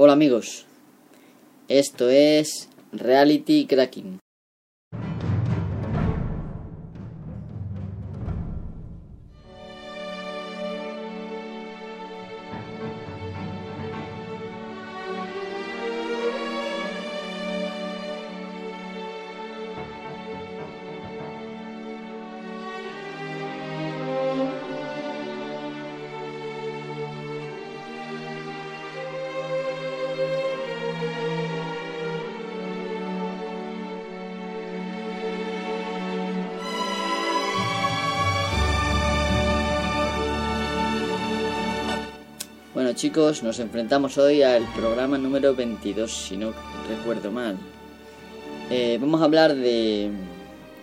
Hola amigos, esto es Reality Cracking. Chicos, nos enfrentamos hoy al programa número 22, si no recuerdo mal. Eh, vamos a hablar de,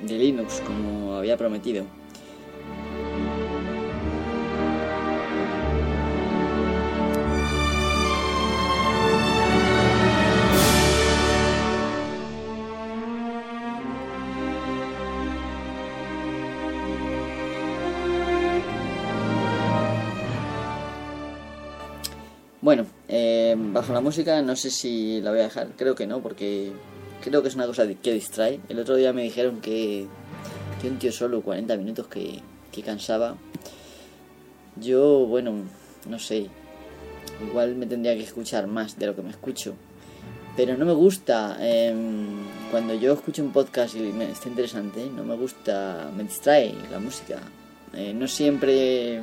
de Linux, como había prometido. Bajo la música no sé si la voy a dejar, creo que no, porque creo que es una cosa que distrae. El otro día me dijeron que, que un tío solo 40 minutos que, que cansaba. Yo, bueno, no sé, igual me tendría que escuchar más de lo que me escucho. Pero no me gusta, eh, cuando yo escucho un podcast y me, está interesante, no me gusta, me distrae la música. Eh, no siempre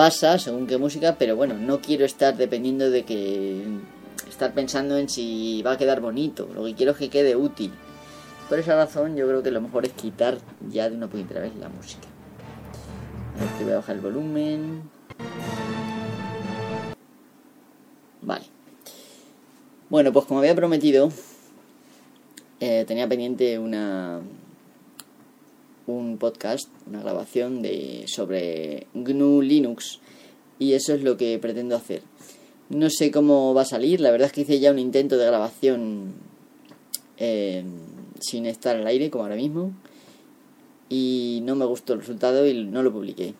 pasa según qué música, pero bueno, no quiero estar dependiendo de que estar pensando en si va a quedar bonito, lo que quiero es que quede útil. Por esa razón yo creo que lo mejor es quitar ya de una puñetera vez la música. A ver que voy a bajar el volumen. Vale. Bueno, pues como había prometido, eh, tenía pendiente una un podcast, una grabación de sobre GNU Linux y eso es lo que pretendo hacer. No sé cómo va a salir, la verdad es que hice ya un intento de grabación eh, sin estar al aire como ahora mismo y no me gustó el resultado y no lo publiqué.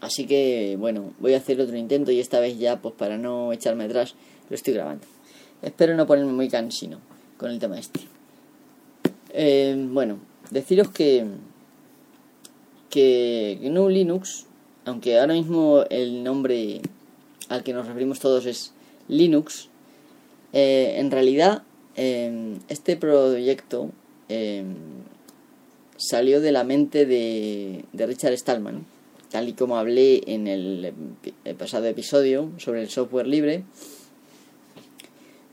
Así que bueno, voy a hacer otro intento y esta vez ya pues para no echarme atrás lo estoy grabando. Espero no ponerme muy cansino con el tema este. Eh, bueno, deciros que que GNU Linux, aunque ahora mismo el nombre al que nos referimos todos es Linux, eh, en realidad eh, este proyecto eh, salió de la mente de, Richard Stallman, tal y como hablé en el, el pasado episodio sobre el software libre,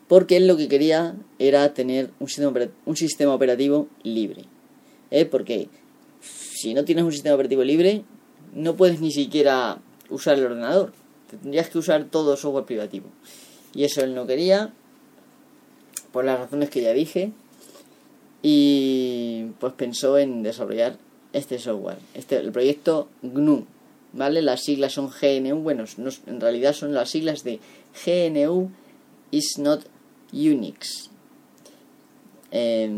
porque él lo que quería era tener un sistema, un sistema operativo libre. ¿Eh? Porque si no tienes un sistema operativo libre, no puedes ni siquiera usar el ordenador. Tendrías que usar todo software privativo. Y eso él no quería, por las razones que ya dije. Y pues pensó en desarrollar este software, este, el proyecto GNU. ¿Vale? Las siglas son GNU, bueno, no, en realidad son las siglas de GNU is not Unix. Eh,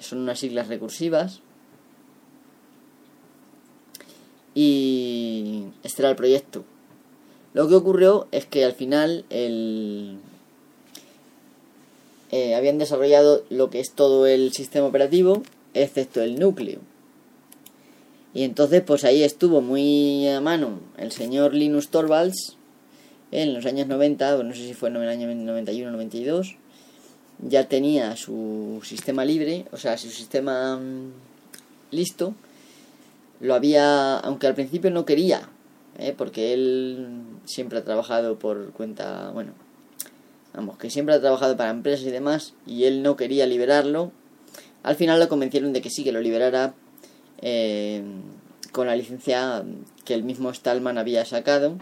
son unas siglas recursivas y este era el proyecto. Lo que ocurrió es que al final el, eh, habían desarrollado lo que es todo el sistema operativo, excepto el núcleo. Y entonces pues ahí estuvo muy a mano el señor Linus Torvalds en los años 90, no sé si fue en el año 91 92, ya tenía su sistema libre, o sea, su sistema um, listo lo había, aunque al principio no quería, ¿eh? porque él siempre ha trabajado por cuenta, bueno, vamos, que siempre ha trabajado para empresas y demás, y él no quería liberarlo. Al final lo convencieron de que sí, que lo liberara eh, con la licencia que el mismo Stallman había sacado,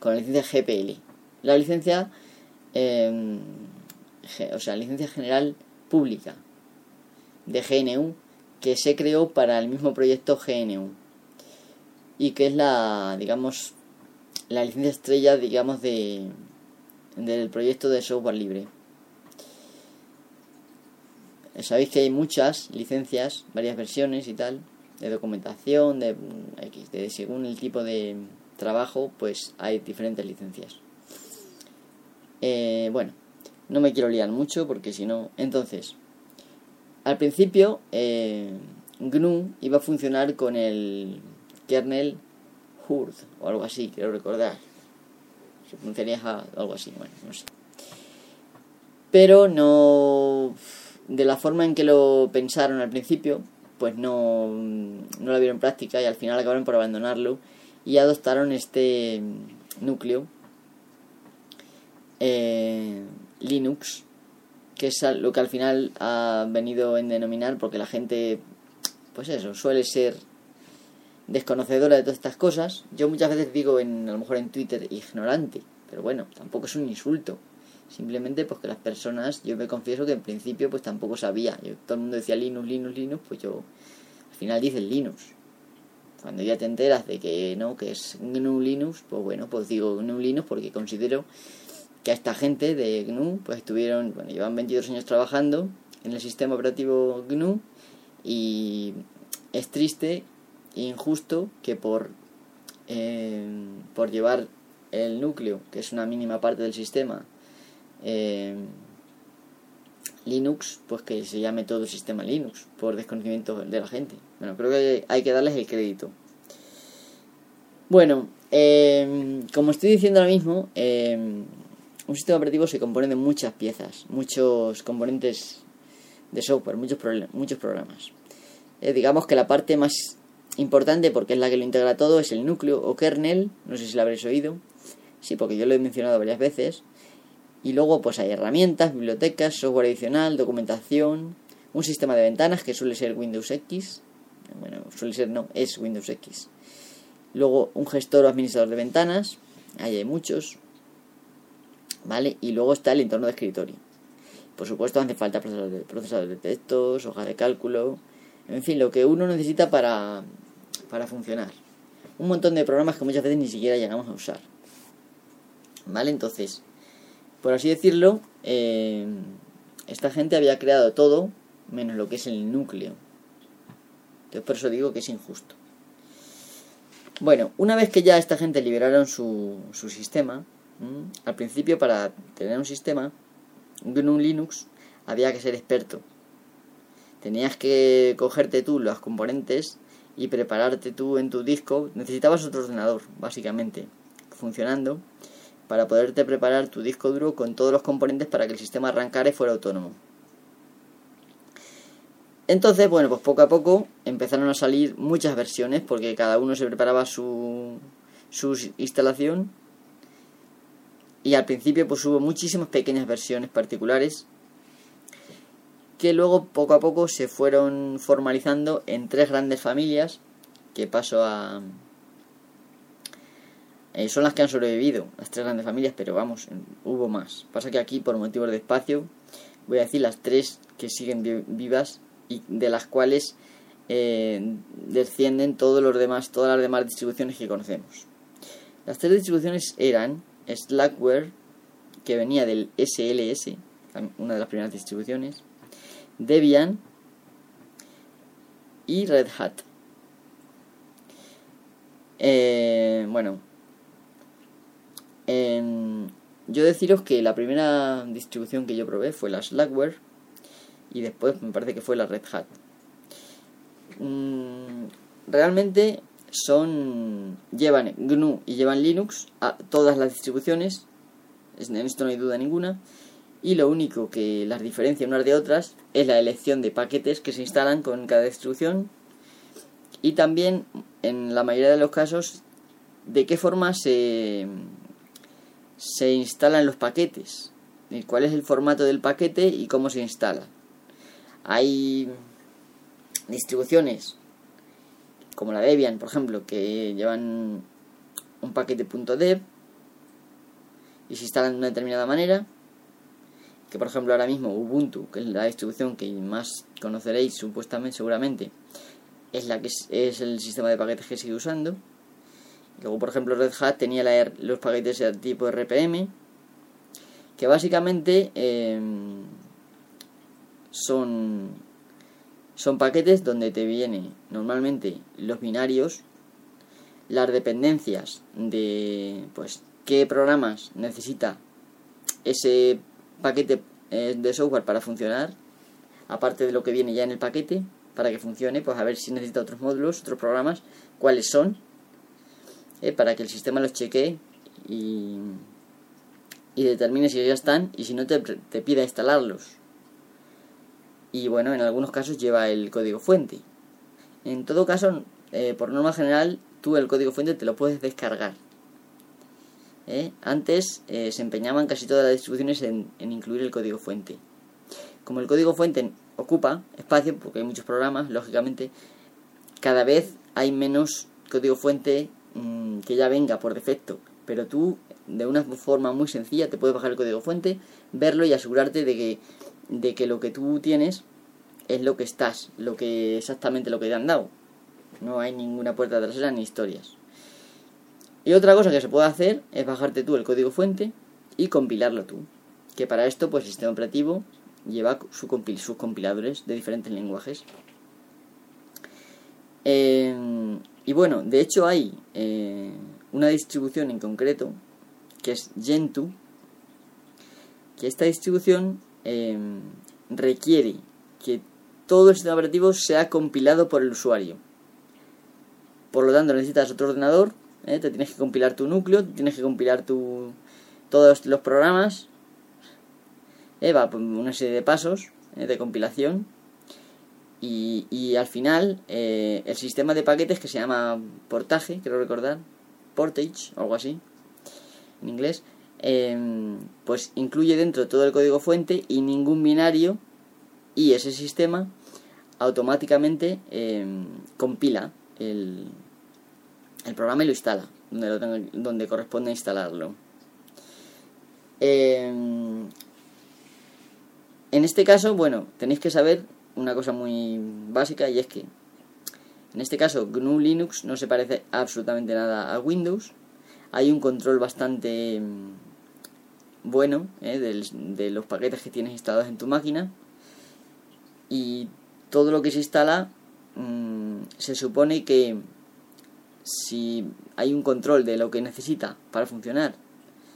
con la licencia GPL. La licencia, eh, o sea, licencia general pública de GNU que se creó para el mismo proyecto GNU y que es la, digamos, la licencia estrella, digamos, de, del proyecto de software libre. Sabéis que hay muchas licencias, varias versiones y tal, de documentación, de, de según el tipo de, trabajo, pues hay diferentes licencias. Eh, bueno, no me quiero liar mucho porque si no... Entonces, al principio eh, GNU iba a funcionar con el kernel Hurd o algo así, quiero recordar. Se pronunciaría algo así, bueno, no sé. Pero no... De la forma en que lo pensaron al principio, pues no, no lo vieron práctica y al final acabaron por abandonarlo y adoptaron este núcleo eh, Linux, que es lo que al final ha venido en denominar porque la gente, pues eso, suele ser desconocedora de todas estas cosas. Yo muchas veces digo, en, a lo mejor en Twitter, ignorante, pero bueno, tampoco es un insulto. Simplemente porque las personas, yo me confieso que en principio pues tampoco sabía. Yo, todo el mundo decía Linux, Linux, Linux, pues yo al final dice Linux. Cuando ya te enteras de que no, que es GNU Linux, pues bueno, pues digo GNU Linux porque considero que a esta gente de GNU pues estuvieron, bueno, llevan 22 años trabajando en el sistema operativo GNU y es triste e injusto que por, eh, por llevar el núcleo, que es una mínima parte del sistema, eh, Linux, pues que se llame todo el sistema Linux, por desconocimiento de la gente. Bueno, creo que hay que darles el crédito. Bueno, eh, como estoy diciendo ahora mismo, eh, un sistema operativo se compone de muchas piezas, muchos componentes de software, muchos, muchos programas. digamos que la parte más importante, porque es la que lo integra todo, es el núcleo o kernel, no sé si lo habréis oído, sí, porque yo lo he mencionado varias veces, y luego pues hay herramientas, bibliotecas, software adicional, documentación, un sistema de ventanas que suele ser Windows X. Bueno, suele ser no, es Windows X. Luego un gestor o administrador de ventanas, ahí hay muchos. ¿Vale? Y luego está el entorno de escritorio. Por supuesto hace falta procesador de, textos, hoja de cálculo, en fin, lo que uno necesita para, para funcionar. Un montón de programas que muchas veces ni siquiera llegamos a usar. ¿Vale? Entonces, por así decirlo, eh, esta gente había creado todo menos lo que es el núcleo. Entonces por eso digo que es injusto. Bueno, una vez que ya esta gente liberaron su, su sistema, al principio para tener un sistema, GNU Linux, había que ser experto. Tenías que cogerte tú los componentes y prepararte tú en tu disco. Necesitabas otro ordenador, básicamente, funcionando para poderte preparar tu disco duro con todos los componentes para que el sistema arrancara y fuera autónomo. Entonces, bueno, pues poco a poco empezaron a salir muchas versiones porque cada uno se preparaba su, su instalación y al principio pues hubo muchísimas pequeñas versiones particulares que luego poco a poco se fueron formalizando en tres grandes familias que paso a, eh, son las que han sobrevivido, las tres grandes familias, pero vamos, hubo más. Pasa que aquí, por motivos de espacio, voy a decir las tres que siguen vivas y de las cuales eh, descienden todos los demás, todas las demás distribuciones que conocemos. Las tres distribuciones eran Slackware, que venía del SLS, una de las primeras distribuciones, Debian y Red Hat. Eh, bueno, yo deciros que la primera distribución que yo probé fue la Slackware y después me parece que fue la Red Hat. Mm, realmente son llevan GNU y llevan Linux a todas las distribuciones, en esto no hay duda ninguna, y lo único que las diferencia unas de otras es la elección de paquetes que se instalan con cada distribución y también en la mayoría de los casos de qué forma se se instalan los paquetes, cuál es el formato del paquete y cómo se instala. Hay distribuciones como la Debian, por ejemplo, que llevan un paquete .dev y se instalan de una determinada manera. Que por ejemplo ahora mismo Ubuntu, que es la distribución que más conoceréis supuestamente, seguramente, es la que es el sistema de paquetes que sigue usando. Luego, por ejemplo, Red Hat tenía los paquetes de tipo RPM, que básicamente em, son, son paquetes donde te vienen normalmente los binarios, las dependencias de pues qué programas necesita ese paquete eh, de software para funcionar, aparte de lo que viene ya en el paquete, para que funcione, pues a ver si necesita otros módulos, otros programas, cuáles son, eh, para que el sistema los chequee y, y determine si ya están y si no te, te pida instalarlos. Y bueno, en algunos casos lleva el código fuente. En todo caso, eh, por norma general, tú el código fuente te lo puedes descargar. ¿eh? Antes eh, se empeñaban casi todas las distribuciones en, incluir el código fuente. Como el código fuente ocupa espacio, porque hay muchos programas, lógicamente, cada vez hay menos código fuente mm, que ya venga por defecto. Pero tú, de una forma muy sencilla, te puedes bajar el código fuente, verlo y asegurarte de que, de que lo que tú tienes es lo que estás, lo que exactamente lo que te han dado. No hay ninguna puerta trasera ni historias. Y otra cosa que se puede hacer es bajarte tú el código fuente y compilarlo tú. Que para esto, pues el sistema operativo lleva sus compiladores de diferentes lenguajes. Eh, y bueno, de hecho hay eh, una distribución en concreto que es Gentoo, que esta distribución eh, requiere que todo el sistema operativo sea compilado por el usuario. Por lo tanto, necesitas otro ordenador ¿eh? te tienes que compilar tu núcleo, tienes que compilar tu, todos los programas, ¿eh? va por una serie de pasos ¿eh? de compilación y, y al final el sistema de paquetes que se llama portaje, quiero recordar, portage o algo así, en inglés, em, pues incluye dentro todo el código fuente y ningún binario y ese sistema automáticamente em, compila el, el programa y lo instala, donde, donde corresponde instalarlo. Em, en este caso, bueno, tenéis que saber una cosa muy básica y es que en este caso GNU Linux no se parece absolutamente nada a Windows. Hay un control bastante bueno eh, de los paquetes que tienes instalados en tu máquina y todo lo que se instala mm, se supone que si hay un control de lo que necesita para funcionar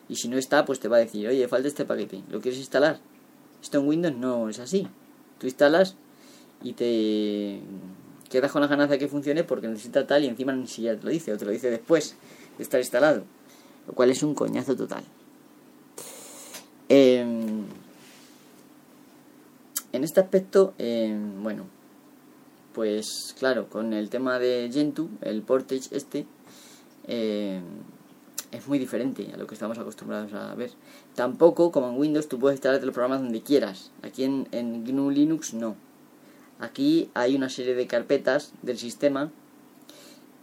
y si no está, pues te va a decir, oye, falta este paquete, ¿lo quieres instalar? Esto en Windows no es así. Tú instalas y te quedas con la ganas de que funcione porque necesita tal y encima ni siquiera te lo dice o te lo dice después de estar instalado. Lo cual es un coñazo total. Em, en este aspecto, em, bueno, pues claro, con el tema de Gentoo, el portage este, eh, es muy diferente a lo que estamos acostumbrados a ver. Tampoco, como en Windows, tú puedes instalar los programas donde quieras. Aquí en, en GNU Linux no. Aquí hay una serie de carpetas del sistema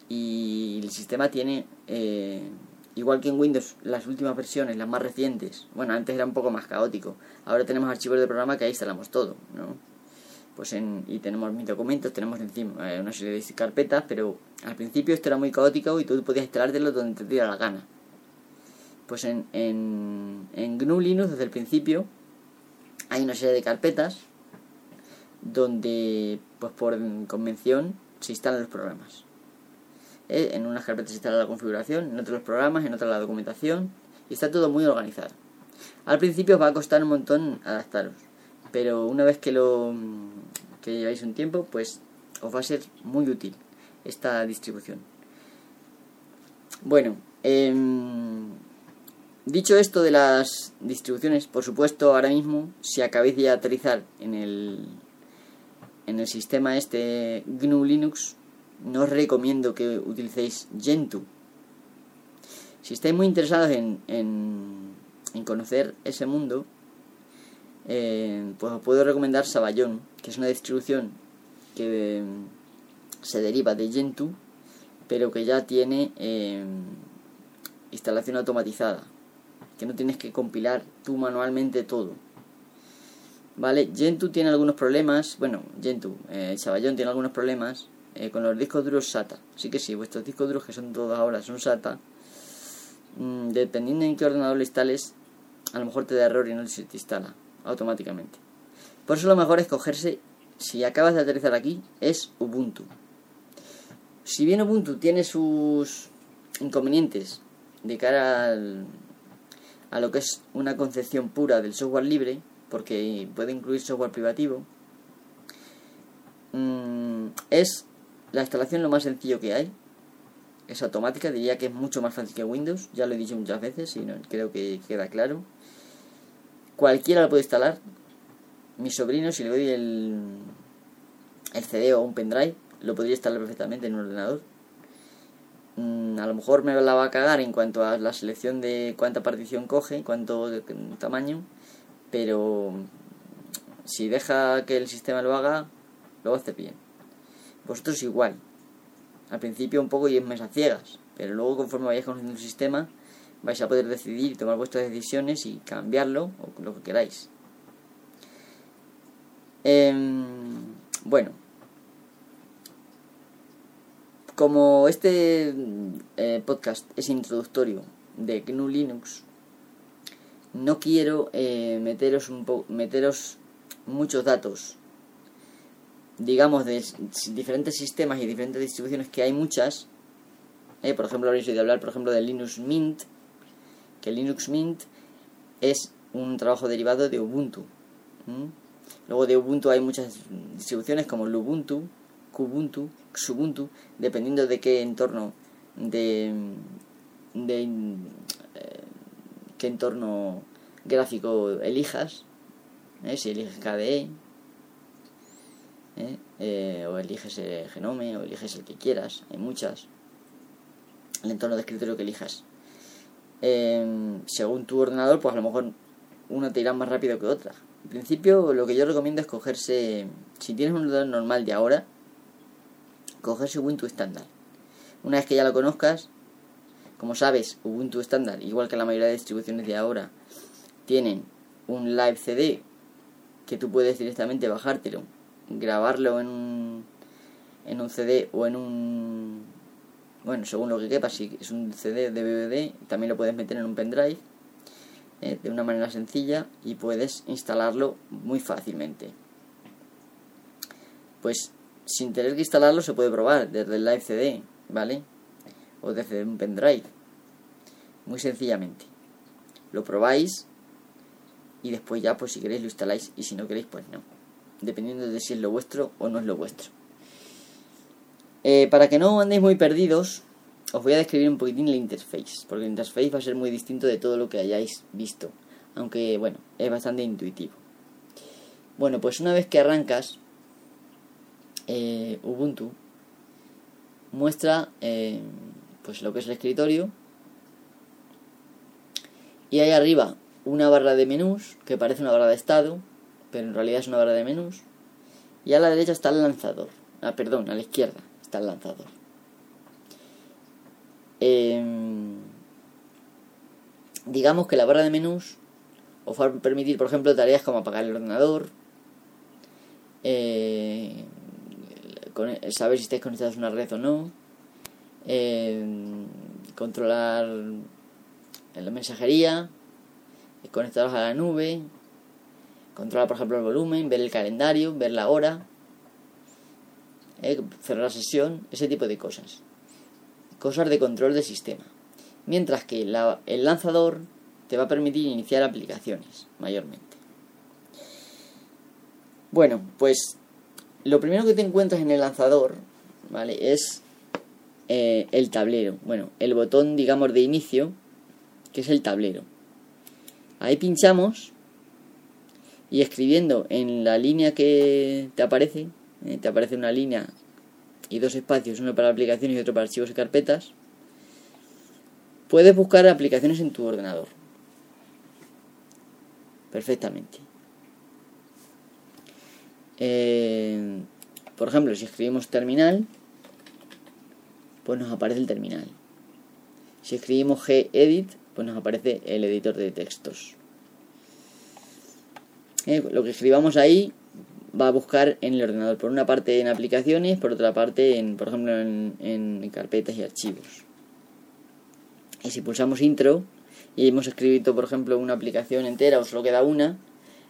y el sistema tiene, eh, igual que en Windows, las últimas versiones, las más recientes. Bueno, antes era un poco más caótico. Ahora tenemos archivos de programa que ahí instalamos todo, ¿no? pues en, y tenemos mis documentos, tenemos encima eh, una serie de carpetas, pero al principio esto era muy caótico y tú podías instalártelo donde te diera la gana. Pues en, en, en GNU Linux desde el principio hay una serie de carpetas donde pues por convención se instalan los programas. Eh, en unas carpetas instala la configuración, en otros los programas, en otras la documentación y está todo muy organizado. Al principio os va a costar un montón adaptaros pero una vez que lo que lleváis un tiempo, pues os va a ser muy útil esta distribución. Bueno, em, dicho esto de las distribuciones, por supuesto, ahora mismo, si acabáis de aterrizar en el, en el sistema este GNU Linux, no os recomiendo que utilicéis Gentoo. Si estáis muy interesados en, en conocer ese mundo, eh, pues os puedo recomendar Sabayón, que es una distribución que se deriva de Gentoo, pero que ya tiene eh, instalación automatizada, que no tienes que compilar tú manualmente todo. Vale, Gentoo tiene algunos problemas, bueno, Gentoo, eh, Sabayón tiene algunos problemas eh, con los discos duros SATA. Así que sí, vuestros discos duros, que son todos ahora, son SATA, mm, dependiendo en qué ordenador lo instales, a lo mejor te da error y no se te instala automáticamente. Por eso lo mejor es cogerse, si acabas de aterrizar aquí, es Ubuntu. Si bien Ubuntu tiene sus inconvenientes de cara al, a lo que es una concepción pura del software libre, porque puede incluir software privativo, mm, es la instalación lo más sencillo que hay. Es automática, diría que es mucho más fácil que Windows, ya lo he dicho muchas veces y no, creo que queda claro. Cualquiera lo puede instalar. Mi sobrino, si le doy el, el CD o un pendrive, lo podría instalar perfectamente en un ordenador. Mm, a lo mejor me la va a cagar en cuanto a la selección de cuánta partición coge, cuánto tamaño, pero si deja que el sistema lo haga, lo hacer bien. Vosotros igual. Al principio un poco y es más a ciegas, pero luego conforme vayáis conociendo el sistema, vais a poder decidir y tomar vuestras decisiones y cambiarlo o lo que queráis. Em, bueno, como este eh, podcast es introductorio de GNU Linux, no quiero eh, meteros, un meteros muchos datos, digamos, de diferentes sistemas y diferentes distribuciones que hay muchas. Eh, por ejemplo, habréis oído hablar, por ejemplo, de Linux Mint, que Linux Mint es un trabajo derivado de Ubuntu. Luego de Ubuntu hay muchas distribuciones como Lubuntu, Kubuntu, Xubuntu, dependiendo de qué entorno de, de eh, qué entorno gráfico elijas, ¿eh? si eliges KDE, ¿eh? o eliges Genome, o eliges el que quieras, hay muchas, el entorno de escritorio que elijas. Em, según tu ordenador, pues a lo mejor una te irá más rápido que otra. En principio, lo que yo recomiendo es cogerse, si tienes un ordenador normal de ahora, cogerse Ubuntu estándar. Una vez que ya lo conozcas, como sabes, Ubuntu estándar, igual que la mayoría de distribuciones de ahora, tienen un live CD que tú puedes directamente bajártelo, grabarlo en un, en un CD o en un... Bueno, según lo que quepa, si es un CD de DVD, también lo puedes meter en un pendrive eh, de una manera sencilla y puedes instalarlo muy fácilmente. Pues sin tener que instalarlo se puede probar desde el Live CD, ¿vale? O desde un pendrive. Muy sencillamente. Lo probáis y después ya pues si queréis lo instaláis y si no queréis pues no. Dependiendo de si es lo vuestro o no es lo vuestro. Eh, para que no andéis muy perdidos, os voy a describir un poquitín la interface, porque el interface va a ser muy distinto de todo lo que hayáis visto, aunque bueno, es bastante intuitivo. Bueno, pues una vez que arrancas, eh, Ubuntu muestra eh, pues lo que es el escritorio y ahí arriba una barra de menús que parece una barra de estado pero en realidad es una barra de menús y a la derecha está el lanzador. Ah perdón a la izquierda está el lanzador. Em, digamos que la barra de menús os va a permitir por ejemplo tareas como apagar el ordenador eh, saber si estáis conectados a una red o no, eh, controlar la mensajería, conectaros a la nube, controlar por ejemplo el volumen, ver el calendario, ver la hora, eh, cerrar la sesión, ese tipo de cosas. Cosas de control del sistema. Mientras que el lanzador te va a permitir iniciar aplicaciones, mayormente. Bueno, pues lo primero que te encuentras en el lanzador, ¿vale? Es eh, el tablero. Bueno, el botón, digamos, de inicio, que es el tablero. Ahí pinchamos y escribiendo en la línea que te aparece, eh, te aparece una línea y dos espacios, uno para aplicaciones y otro para archivos y carpetas, puedes buscar aplicaciones en tu ordenador. Perfectamente. Eh, por ejemplo, si escribimos terminal, pues nos aparece el terminal. Si escribimos gedit, pues nos aparece el editor de textos. Lo que escribamos ahí va a buscar en el ordenador, por una parte en aplicaciones, por otra parte en, por ejemplo, en, en carpetas y archivos. Y si pulsamos intro y hemos escrito, por ejemplo, una aplicación entera o solo queda una,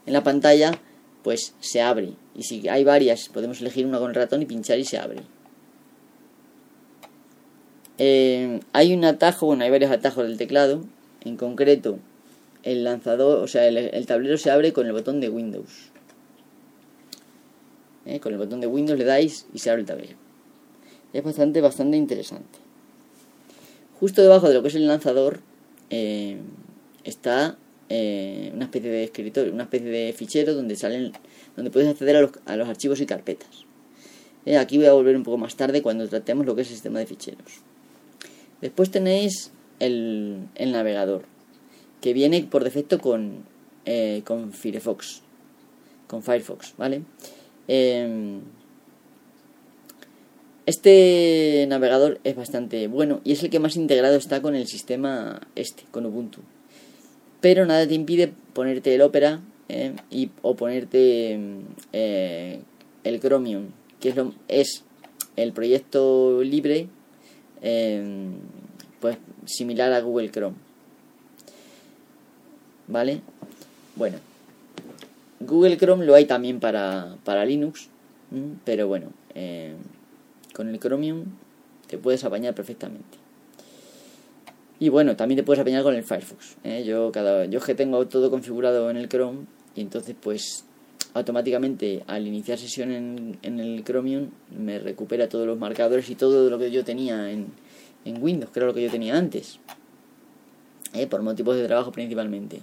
en la pantalla pues se abre. Y si hay varias, podemos elegir una con el ratón y pinchar y se abre. Eh, hay un atajo, bueno, hay varios atajos del teclado. En concreto, el lanzador, o sea, el, tablero se abre con el botón de Windows. Eh, con el botón de Windows le dais y se abre el tablero. Es bastante, bastante interesante. Justo debajo de lo que es el lanzador eh, está una especie de escritorio, una especie de fichero donde salen, donde puedes acceder a los, a los archivos y carpetas. aquí voy a volver un poco más tarde cuando tratemos lo que es el sistema de ficheros. Después tenéis el, navegador, que viene por defecto con, eh, con Firefox, con Firefox, ¿vale? Em, este navegador es bastante bueno y es el que más integrado está con el sistema este, con Ubuntu. Pero nada te impide ponerte el Opera eh, y, o ponerte eh, el Chromium, que es, lo, es el proyecto libre em, pues similar a Google Chrome. ¿Vale? Bueno, Google Chrome lo hay también para, para Linux, pero bueno, eh, con el Chromium te puedes apañar perfectamente. Y bueno, también te puedes apañar con el Firefox. ¿eh? Yo cada yo que tengo todo configurado en el Chrome y entonces pues automáticamente al iniciar sesión en, en el Chromium me recupera todos los marcadores y todo lo que yo tenía en, en Windows, que era lo que yo tenía antes. ¿eh? Por motivos de trabajo principalmente.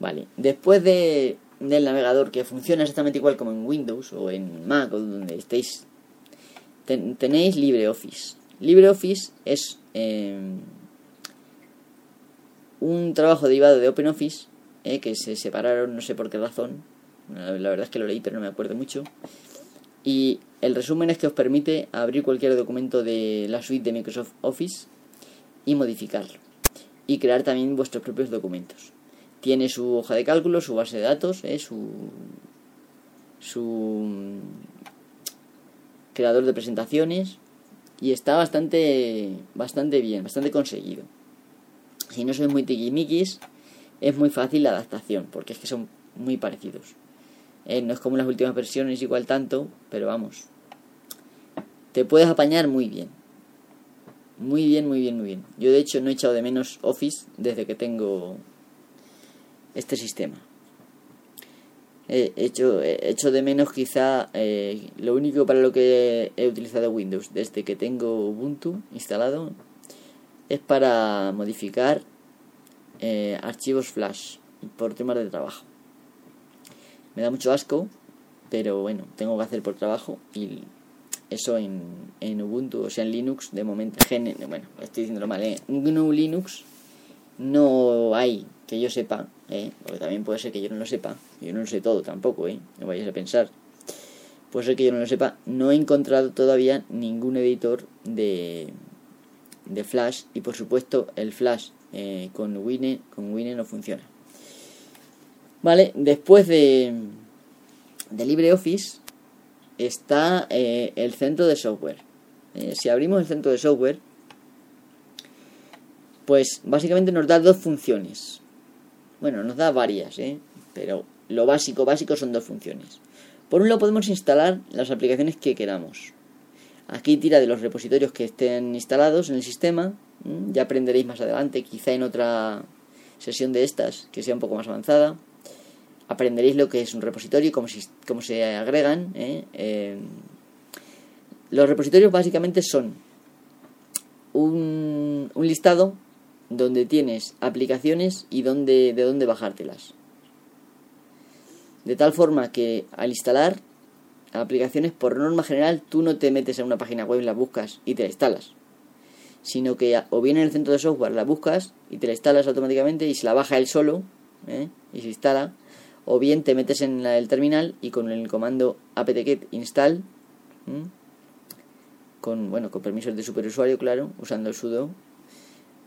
Vale, después de, del navegador que funciona exactamente igual como en Windows o en Mac o donde estéis, tenéis LibreOffice. LibreOffice es em, un trabajo derivado de OpenOffice eh, que se separaron, no sé por qué razón. La, la verdad es que lo leí, pero no me acuerdo mucho. Y el resumen es que os permite abrir cualquier documento de la suite de Microsoft Office y modificarlo. Y crear también vuestros propios documentos. Tiene su hoja de cálculo, su base de datos, eh, su, su mm, creador de presentaciones y está bastante, bastante bien, bastante conseguido. Si no sois muy tiquimiquis, es muy fácil la adaptación, porque es que son muy parecidos. Eh, no es como las últimas versiones igual tanto, pero vamos, te puedes apañar muy bien. Muy bien, muy bien, muy bien. Yo de hecho no he echado de menos Office desde que tengo este sistema. He hecho, he hecho de menos quizá eh, lo único para lo que he utilizado Windows desde que tengo Ubuntu instalado es para modificar eh, archivos flash por temas de trabajo. Me da mucho asco, pero bueno, tengo que hacer por trabajo y eso en, en Ubuntu, o sea, en Linux, de momento, bueno, estoy diciéndolo mal, ¿eh? GNU Linux no hay que yo sepa, ¿eh? porque también puede ser que yo no lo sepa, yo no lo sé todo tampoco, ¿eh? no vayas a pensar, puede ser que yo no lo sepa, no he encontrado todavía ningún editor de, de Flash y por supuesto el Flash eh, con Wine, con Wine no funciona. Vale, después de, de LibreOffice está eh, el centro de software. Eh, si abrimos el centro de software, pues básicamente nos da dos funciones. Bueno, nos da varias, ¿eh? pero lo básico, básico son dos funciones. Por un lado podemos instalar las aplicaciones que queramos. Aquí tira de los repositorios que estén instalados en el sistema. Ya aprenderéis más adelante, quizá en otra sesión de estas que sea un poco más avanzada aprenderéis lo que es un repositorio y cómo, se agregan. ¿eh? Eh, los repositorios básicamente son un, listado donde tienes aplicaciones y donde, de dónde bajártelas. De tal forma que al instalar aplicaciones, por norma general, tú no te metes a una página web, la buscas y te la instalas. Sino que o bien en el centro de software la buscas y te la instalas automáticamente y se la baja él solo ¿eh? y se instala o bien te metes en el terminal y con el comando apt-get install con bueno con permisos de superusuario claro usando el sudo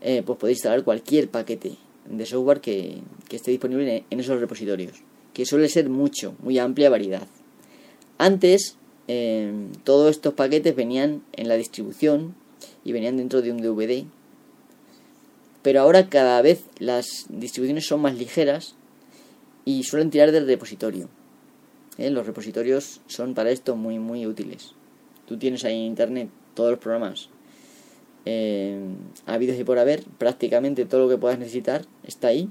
eh, pues podéis instalar cualquier paquete de software que, esté disponible en esos repositorios que suele ser mucho muy amplia variedad antes eh, todos estos paquetes venían en la distribución y venían dentro de un DVD pero ahora cada vez las distribuciones son más ligeras y suelen tirar del repositorio. ¿eh? Los repositorios son para esto muy muy útiles. Tú tienes ahí en internet todos los programas eh, habidos y por haber, prácticamente todo lo que puedas necesitar está ahí.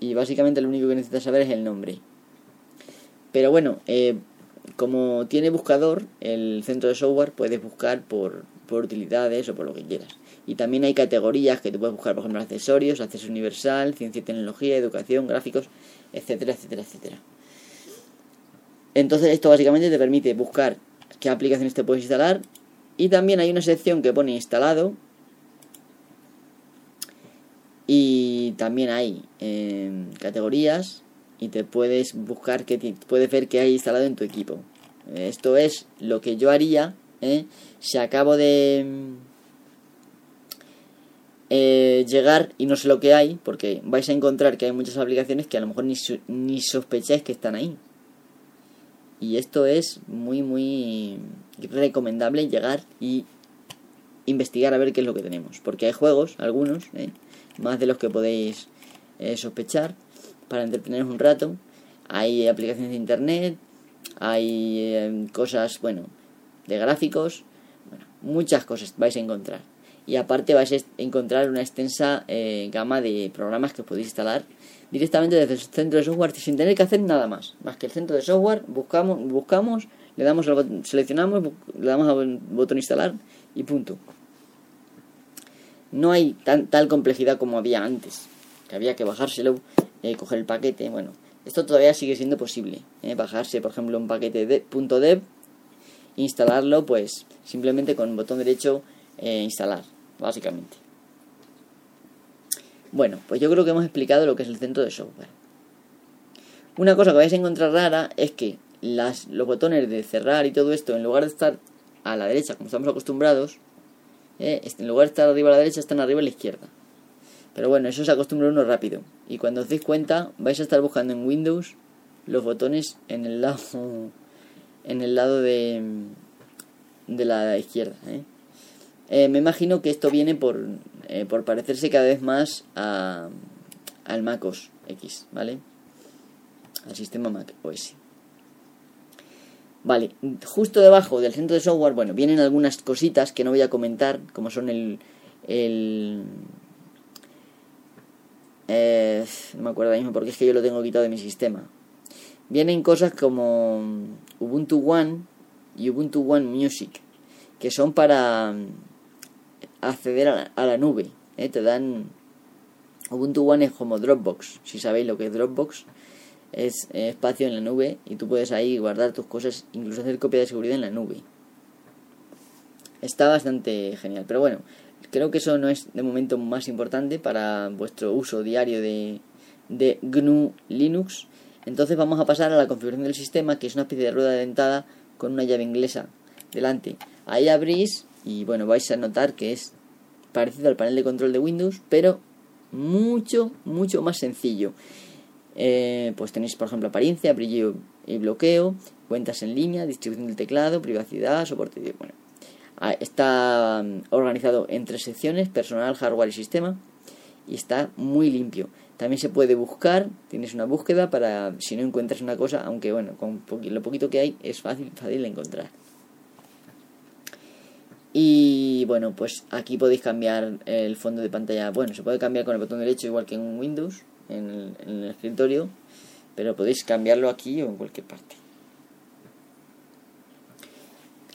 Y básicamente lo único que necesitas saber es el nombre. Pero bueno, eh, como tiene buscador, el centro de software puedes buscar por, por utilidades o por lo que quieras. Y también hay categorías que tú puedes buscar, por ejemplo, accesorios, acceso universal, ciencia y tecnología, educación, gráficos, etcétera, etcétera, etcétera. Entonces esto básicamente te permite buscar qué aplicaciones te puedes instalar y también hay una sección que pone instalado y también hay em, categorías y te puedes buscar que puedes ver qué hay instalado en tu equipo. Esto es lo que yo haría ¿eh? si acabo de eh, llegar y no sé lo que hay, porque vais a encontrar que hay muchas aplicaciones que a lo mejor ni, ni sospecháis que están ahí. Y esto es muy, muy recomendable llegar y investigar a ver qué es lo que tenemos. Porque hay juegos, algunos, ¿eh? más de los que podéis eh, sospechar, para entreteneros un rato. Hay aplicaciones de internet, hay em, cosas, bueno, de gráficos, bueno, muchas cosas vais a encontrar. Y aparte vais a encontrar una extensa eh, gama de programas que podéis instalar directamente desde el centro de software sin tener que hacer nada más. Más que el centro de software, buscamos, buscamos le damos al seleccionamos, le damos al botón instalar y punto. No hay tal complejidad como había antes, que había que bajárselo, eh, coger el paquete. Bueno, esto todavía sigue siendo posible. Eh, bajarse, por ejemplo, un paquete de .dev, instalarlo, pues simplemente con el botón derecho eh, instalar, básicamente. Bueno, pues yo creo que hemos explicado lo que es el centro de software. Una cosa que vais a encontrar rara es que los botones de cerrar y todo esto, en lugar de estar a la derecha, como estamos acostumbrados, eh, en lugar de estar arriba a la derecha, están arriba a la izquierda. Pero bueno, eso se acostumbra uno rápido. Y cuando os deis cuenta, vais a estar buscando en Windows los botones en el lado en el lado de, de la izquierda. ¿eh? Eh, me imagino que esto viene por, por parecerse cada vez más a, al MacOS X, ¿vale? Al sistema Mac OS. Vale, justo debajo del centro de software, bueno, vienen algunas cositas que no voy a comentar, como son el... el eh, no me acuerdo mismo porque es que yo lo tengo quitado de mi sistema. Vienen cosas como Ubuntu One y Ubuntu One Music, que son para acceder a la, nube. ¿eh? Te dan... Ubuntu One es como Dropbox, si sabéis lo que es Dropbox es espacio en la nube y tú puedes ahí guardar tus cosas, incluso hacer copia de seguridad en la nube. Está bastante genial, pero bueno, creo que eso no es de momento más importante para vuestro uso diario de, de GNU Linux. Entonces vamos a pasar a la configuración del sistema, que es una especie de rueda dentada con una llave inglesa delante. Ahí abrís y bueno, vais a notar que es parecido al panel de control de Windows, pero mucho, mucho más sencillo. Eh, pues tenéis, por ejemplo, apariencia, brillo y bloqueo, cuentas en línea, distribución del teclado, privacidad, soporte. Bueno, ah, está mm, organizado en tres secciones: personal, hardware y sistema. Y está muy limpio. También se puede buscar, tienes una búsqueda para si no encuentras una cosa, aunque bueno, con lo poquito que hay es fácil, fácil de encontrar. Y bueno, pues aquí podéis cambiar el fondo de pantalla. Bueno, se puede cambiar con el botón derecho igual que en Windows en el, escritorio, pero podéis cambiarlo aquí o en cualquier parte.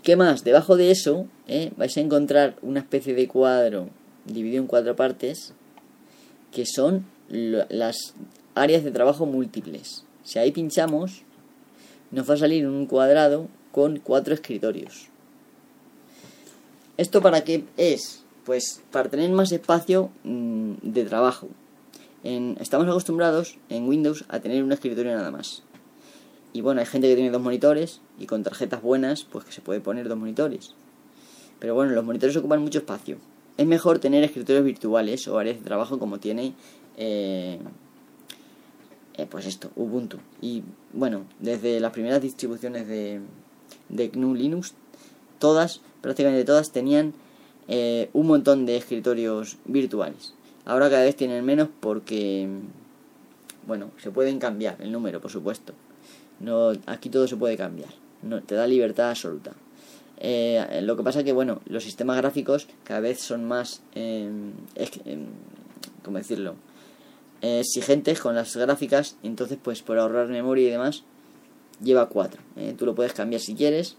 ¿Qué más? Debajo de eso eh, vais a encontrar una especie de cuadro dividido en cuatro partes que son las áreas de trabajo múltiples. Si ahí pinchamos, nos va a salir un cuadrado con cuatro escritorios. ¿Esto para qué es? Pues para tener más espacio mm, de trabajo estamos acostumbrados en Windows a tener un escritorio nada más. Y bueno, hay gente que tiene dos monitores y con tarjetas buenas, pues que se puede poner dos monitores. Pero bueno, los monitores ocupan mucho espacio. Es mejor tener escritorios virtuales o áreas de trabajo como tiene, eh, eh, pues esto, Ubuntu. Y bueno, desde las primeras distribuciones de, de GNU Linux, todas, prácticamente todas, tenían eh, un montón de escritorios virtuales. Ahora cada vez tienen menos porque, bueno, se pueden cambiar el número, por supuesto. No, aquí todo se puede cambiar. No, te da libertad absoluta. Eh, lo que pasa que, bueno, los sistemas gráficos cada vez son más, eh, ¿cómo decirlo? exigentes con las gráficas, entonces pues por ahorrar memoria y demás, lleva 4. tú lo puedes cambiar si quieres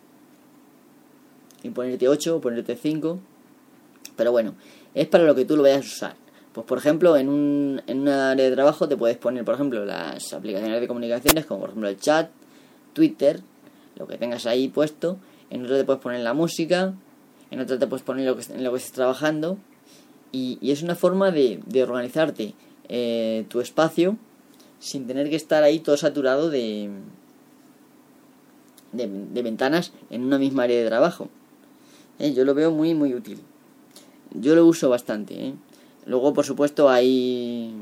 y ponerte 8 o ponerte 5, pero bueno, es para lo que tú lo vayas a usar. Pues por ejemplo, en un, en una área de trabajo te puedes poner, por ejemplo, las aplicaciones de comunicaciones, como por ejemplo el chat, Twitter, lo que tengas ahí puesto. En otra te puedes poner la música, en otra te puedes poner lo que, en lo que estés trabajando. Y, es una forma de, de organizarte eh, tu espacio sin tener que estar ahí todo saturado de, de, ventanas en una misma área de trabajo. Eh, yo lo veo muy, muy útil. Yo lo uso bastante. ¿eh? Luego, por supuesto, hay.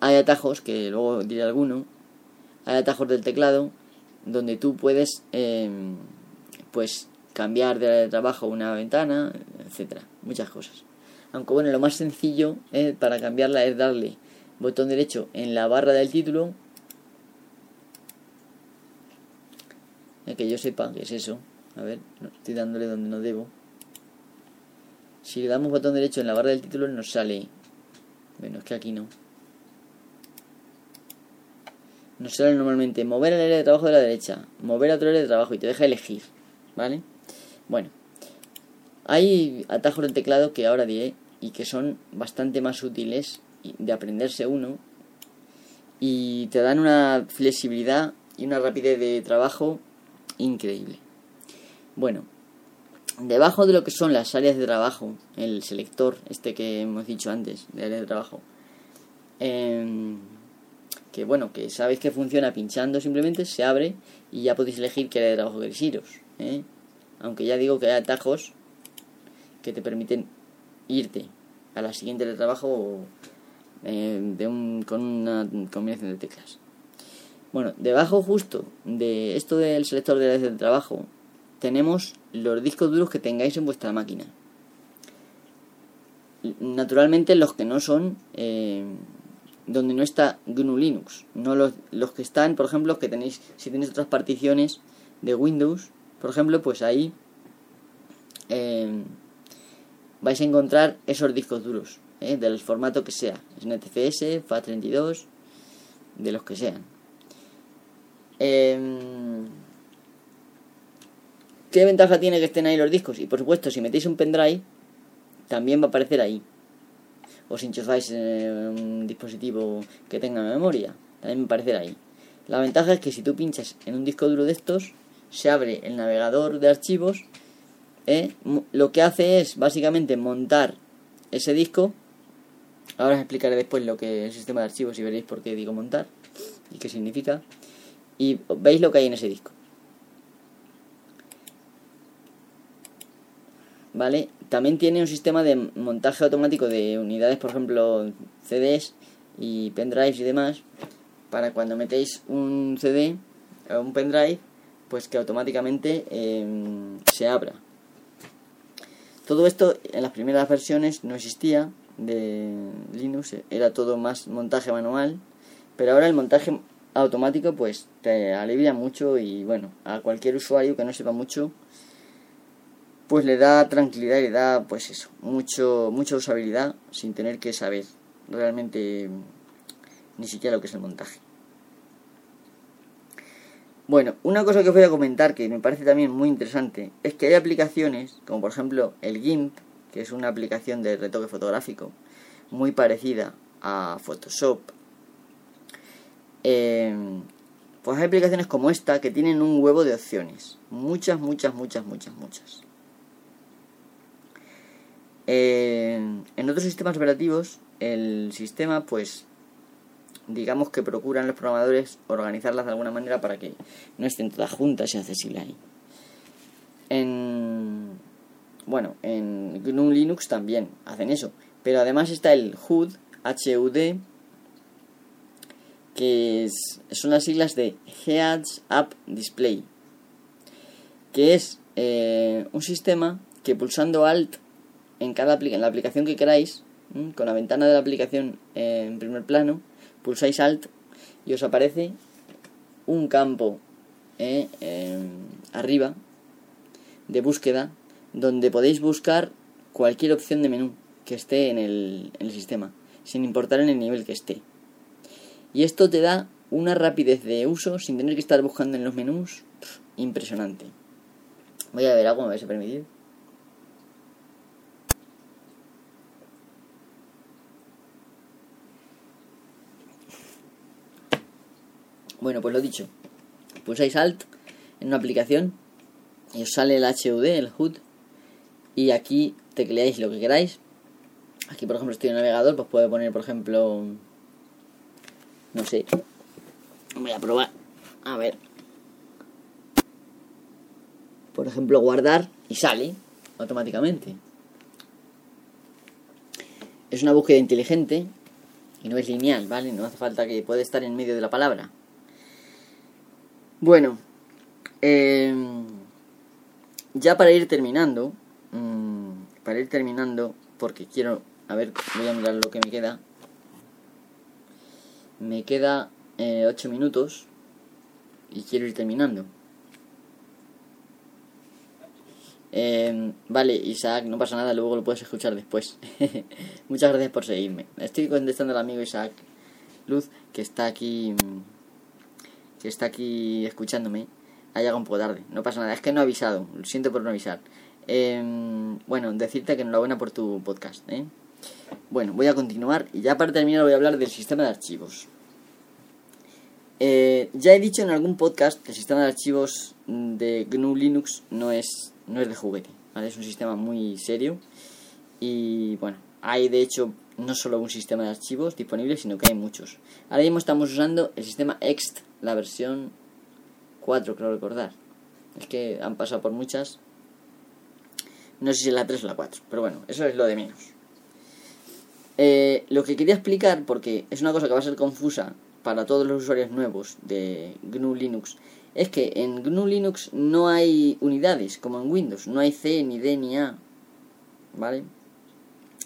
Hay atajos, que luego diré alguno. Hay atajos del teclado donde tú puedes, em, pues, cambiar de trabajo una ventana, etcétera, muchas cosas. Aunque bueno, lo más sencillo eh, para cambiarla es darle botón derecho en la barra del título. Eh, que yo sepa que es eso. A ver, estoy dándole donde no debo. Si le damos botón derecho en la barra del título nos sale... Bueno, es que aquí no. Nos sale normalmente mover el área de trabajo de la derecha, mover a otro área de trabajo y te deja elegir. ¿Vale? Bueno. Hay atajos del teclado que ahora diré y que son bastante más útiles de aprenderse uno y te dan una flexibilidad y una rapidez de trabajo increíble. Bueno, debajo de lo que son las áreas de trabajo, el selector, este que hemos dicho antes, de áreas de trabajo, em, que bueno, que sabéis que funciona pinchando simplemente, se abre y ya podéis elegir qué área de trabajo queréis iros. ¿eh? Aunque ya digo que hay atajos que te permiten irte a la siguiente área de trabajo eh, de un, con una combinación de teclas. Bueno, debajo justo de esto del selector de áreas de trabajo tenemos los discos duros que tengáis en vuestra máquina. Naturalmente los que no son eh, donde no está GNU Linux, no los, los que están, por ejemplo, que tenéis, si tenéis otras particiones de Windows, por ejemplo, pues ahí eh, vais a encontrar esos discos duros, eh, del formato que sea, NTFS, FAT32, de los que sean. ¿Qué ventaja tiene que estén ahí los discos? Y por supuesto, si metéis un pendrive, también va a aparecer ahí. O si enchufáis un dispositivo que tenga memoria, también va a aparecer ahí. La ventaja es que si tú pinchas en un disco duro de estos, se abre el navegador de archivos. ¿eh? Lo que hace es básicamente montar ese disco. Ahora os explicaré después lo que es el sistema de archivos y veréis por qué digo montar y qué significa. Y veis lo que hay en ese disco. ¿Vale? También tiene un sistema de montaje automático de unidades, por ejemplo, CDs y pendrives y demás, para cuando metéis un CD o un pendrive, pues que automáticamente em, se abra. Todo esto en las primeras versiones no existía de Linux, era todo más montaje manual, pero ahora el montaje automático pues te alivia mucho y bueno, a cualquier usuario que no sepa mucho pues le da tranquilidad y le da pues eso, mucho, mucha usabilidad sin tener que saber realmente ni siquiera lo que es el montaje. Bueno, una cosa que os voy a comentar que me parece también muy interesante es que hay aplicaciones, como por ejemplo el GIMP, que es una aplicación de retoque fotográfico muy parecida a Photoshop. Eh, pues hay aplicaciones como esta que tienen un huevo de opciones. Muchas, muchas, muchas, muchas, muchas. En otros sistemas operativos, el sistema, pues, digamos que procuran los programadores organizarlas de alguna manera para que no estén todas juntas y accesibles ahí. En, bueno, en GNU Linux también hacen eso, pero además está el HUD, HUD, que son las siglas de Heads Up Display, que es eh, un sistema que pulsando Alt en cada en la aplicación que queráis, con la ventana de la aplicación en primer plano, pulsáis Alt y os aparece un campo eh, arriba de búsqueda donde podéis buscar cualquier opción de menú que esté en el sistema, sin importar en el nivel que esté. Y esto te da una rapidez de uso sin tener que estar buscando en los menús impresionante. Voy a ver algo, me vais a permitir. Bueno, pues lo dicho. Pulsáis Alt en una aplicación y os sale el HUD, el HUD, y aquí tecleáis lo que queráis. Aquí, por ejemplo, estoy en navegador, pues puedo poner, por ejemplo, no sé. Voy a probar. A ver. Por ejemplo, guardar y sale automáticamente. Es una búsqueda inteligente y no es lineal, ¿vale? No hace falta que puede estar en medio de la palabra. Bueno, em, ya para ir terminando, mm, para ir terminando, porque quiero, a ver, voy a mirar lo que me queda. Me queda 8 eh, minutos y quiero ir terminando. Em, vale, Isaac, no pasa nada, luego lo puedes escuchar después. Muchas gracias por seguirme. Estoy contestando al amigo Isaac Luz, que está aquí. Que está aquí escuchándome. Ha llegado un poco tarde, no pasa nada, es que no he avisado, lo siento por no avisar. Em, bueno, decirte que enhorabuena por tu podcast. ¿eh? Bueno, voy a continuar y ya para terminar voy a hablar del sistema de archivos. Eh, ya he dicho en algún podcast que el sistema de archivos de GNU Linux no es no es de juguete. Es un sistema muy serio y bueno, hay de hecho no solo un sistema de archivos disponible, sino que hay muchos. Ahora mismo estamos usando el sistema Ext, la versión 4, creo recordar. Es que han pasado por muchas. No sé si es la 3 o la 4, pero bueno, eso es lo de menos. Eh, lo que quería explicar, porque es una cosa que va a ser confusa para todos los usuarios nuevos de GNU Linux, es que en GNU Linux no hay unidades como en Windows, no hay C, ni D, ni A. ¿Vale?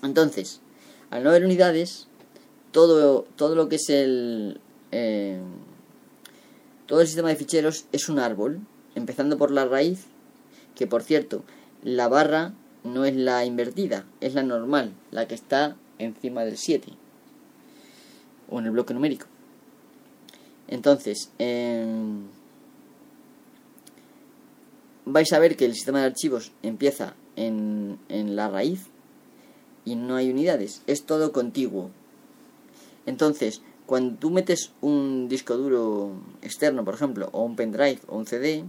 Entonces, al no haber unidades, todo, todo lo que es el. Eh, todo el sistema de ficheros es un árbol, empezando por la raíz, que por cierto, la barra no es la invertida, es la normal, la que está encima del 7, o en el bloque numérico. Entonces, eh, vais a ver que el sistema de archivos empieza en, en la raíz y no hay unidades, es todo contiguo. Entonces, cuando tú metes un disco duro externo, por ejemplo, o un pendrive o un CD,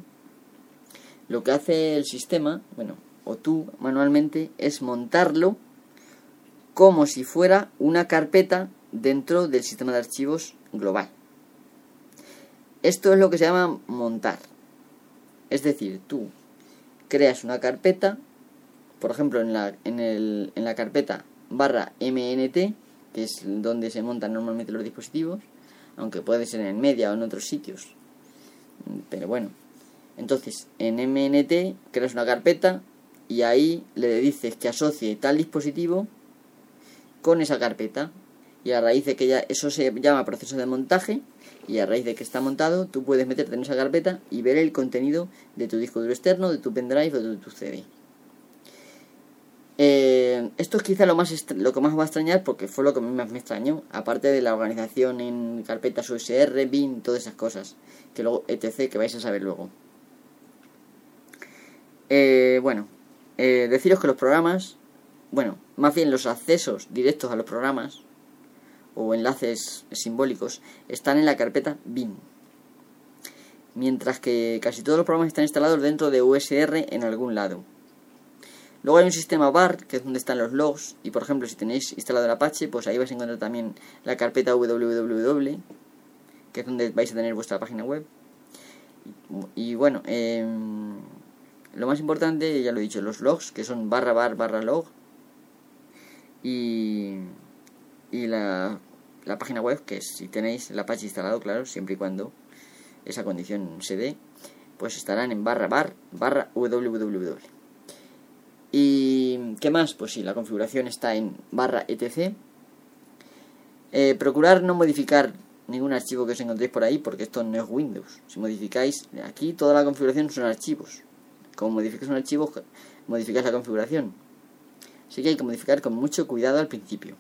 lo que hace el sistema, bueno, o tú manualmente, es montarlo como si fuera una carpeta dentro del sistema de archivos global. Esto es lo que se llama montar. Es decir, tú creas una carpeta, por ejemplo, en la, en, el, en la carpeta barra MNT, que es donde se montan normalmente los dispositivos, aunque puede ser en media o en otros sitios. Pero bueno, entonces en MNT creas una carpeta y ahí le dices que asocie tal dispositivo con esa carpeta. Y a raíz de que ya eso se llama proceso de montaje, y a raíz de que está montado tú puedes meterte en esa carpeta y ver el contenido de tu disco duro externo, de tu pendrive o de tu CD. Eh, esto es quizá lo, más lo que más va a extrañar porque fue lo que más me extrañó, aparte de la organización en carpetas USR, bin, todas esas cosas, que luego etc. que vais a saber luego. Eh, bueno, eh, deciros que los programas, bueno, más bien los accesos directos a los programas, o enlaces simbólicos están en la carpeta bin. Mientras que casi todos los programas están instalados dentro de USR en algún lado. Luego hay un sistema bar, que es donde están los logs, y por ejemplo si tenéis instalado el Apache, pues ahí vais a encontrar también la carpeta www, que es donde vais a tener vuestra página web. Y, bueno, em, lo más importante, ya lo he dicho, los logs, que son barra bar barra log. Y, y la la página web, que si tenéis el Apache instalado, claro, siempre y cuando esa condición se dé, pues estarán en barra bar barra www. ¿Y qué más? Pues si la configuración está en barra etc. Eh, procurar no modificar ningún archivo que os encontréis por ahí porque esto no es Windows. Si modificáis, aquí toda la configuración son archivos. Como modificáis un archivo, modificáis la configuración. Así que hay que modificar con mucho cuidado al principio.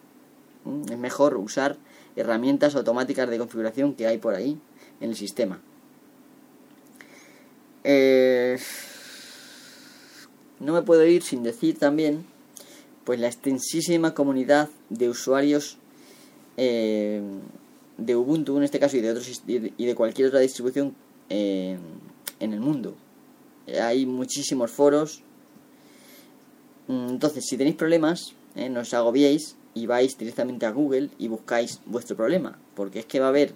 ¿Mm? Es mejor usar herramientas automáticas de configuración que hay por ahí en el sistema. Eh, no me puedo ir sin decir también pues la extensísima comunidad de usuarios eh, de Ubuntu en este caso y de otros y de cualquier otra distribución eh, en el mundo. Hay muchísimos foros. Mm, entonces, si tenéis problemas, eh, no os agobiéis y vais directamente a Google y buscáis vuestro problema. Porque es que va a haber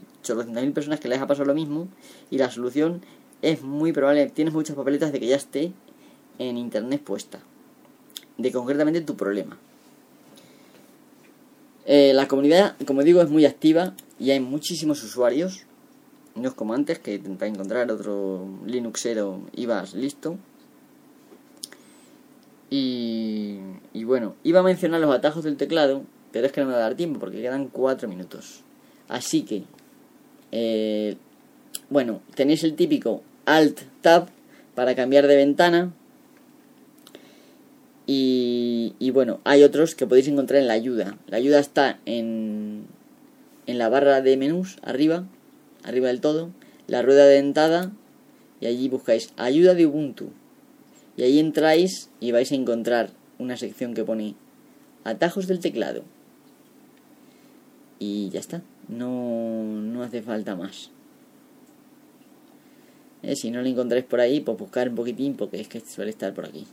mil personas que les ha pasado lo mismo y la solución es muy probable. Tienes muchas papeletas de que ya esté en internet puesta. De concretamente tu problema. Eh, la comunidad, como digo, es muy activa y hay muchísimos usuarios. No es como antes, que para encontrar otro Linuxero ibas listo. Y, y bueno, iba a mencionar los atajos del teclado, pero es que no me va a dar tiempo porque quedan 4 minutos. Así que, eh, bueno, tenéis el típico Alt Tab para cambiar de ventana. Y, bueno, hay otros que podéis encontrar en la ayuda. La ayuda está en, en la barra de menús, arriba, arriba del todo, la rueda dentada, y allí buscáis ayuda de Ubuntu. Y ahí entráis y vais a encontrar una sección que pone atajos del teclado. Y ya está, no, no hace falta más. Eh, si no lo encontráis por ahí, pues buscar un poquitín porque es que suele estar por aquí.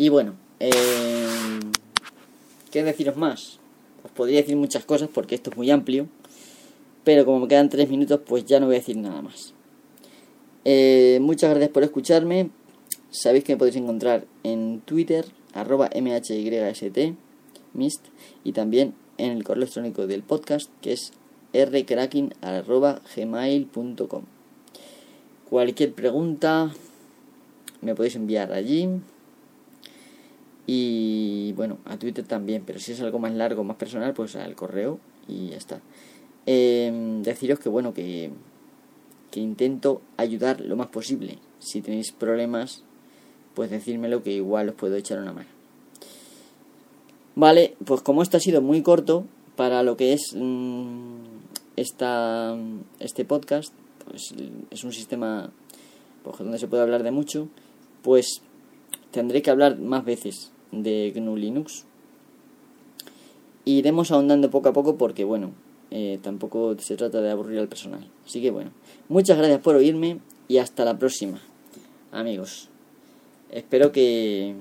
Y bueno, eh, ¿qué deciros más? Os podría decir muchas cosas porque esto es muy amplio, pero como me quedan tres minutos, pues ya no voy a decir nada más. Eh, muchas gracias por escucharme. Sabéis que me podéis encontrar en Twitter, arroba mhyst, y también en el correo electrónico del podcast, que es rcracking.gmail.com Cualquier pregunta me podéis enviar allí. Y bueno, a Twitter también, pero si es algo más largo, más personal, pues al correo y ya está. Em, deciros que bueno, que, que intento ayudar lo más posible. Si tenéis problemas, pues decírmelo que igual os puedo echar una mano. Vale, pues como esto ha sido muy corto para lo que es mm, esta, este podcast, pues es un sistema pues, donde se puede hablar de mucho, pues tendré que hablar más veces de GNU Linux. Iremos ahondando poco a poco porque, bueno, eh, tampoco se trata de aburrir al personal. Así que, bueno, muchas gracias por oírme y hasta la próxima, amigos. Espero que,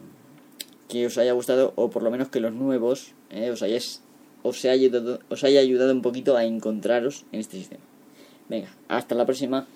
que os haya gustado o por lo menos que los nuevos eh, os, hayáis, os, haya ayudado, os haya ayudado un poquito a encontraros en este sistema. Venga, hasta la próxima.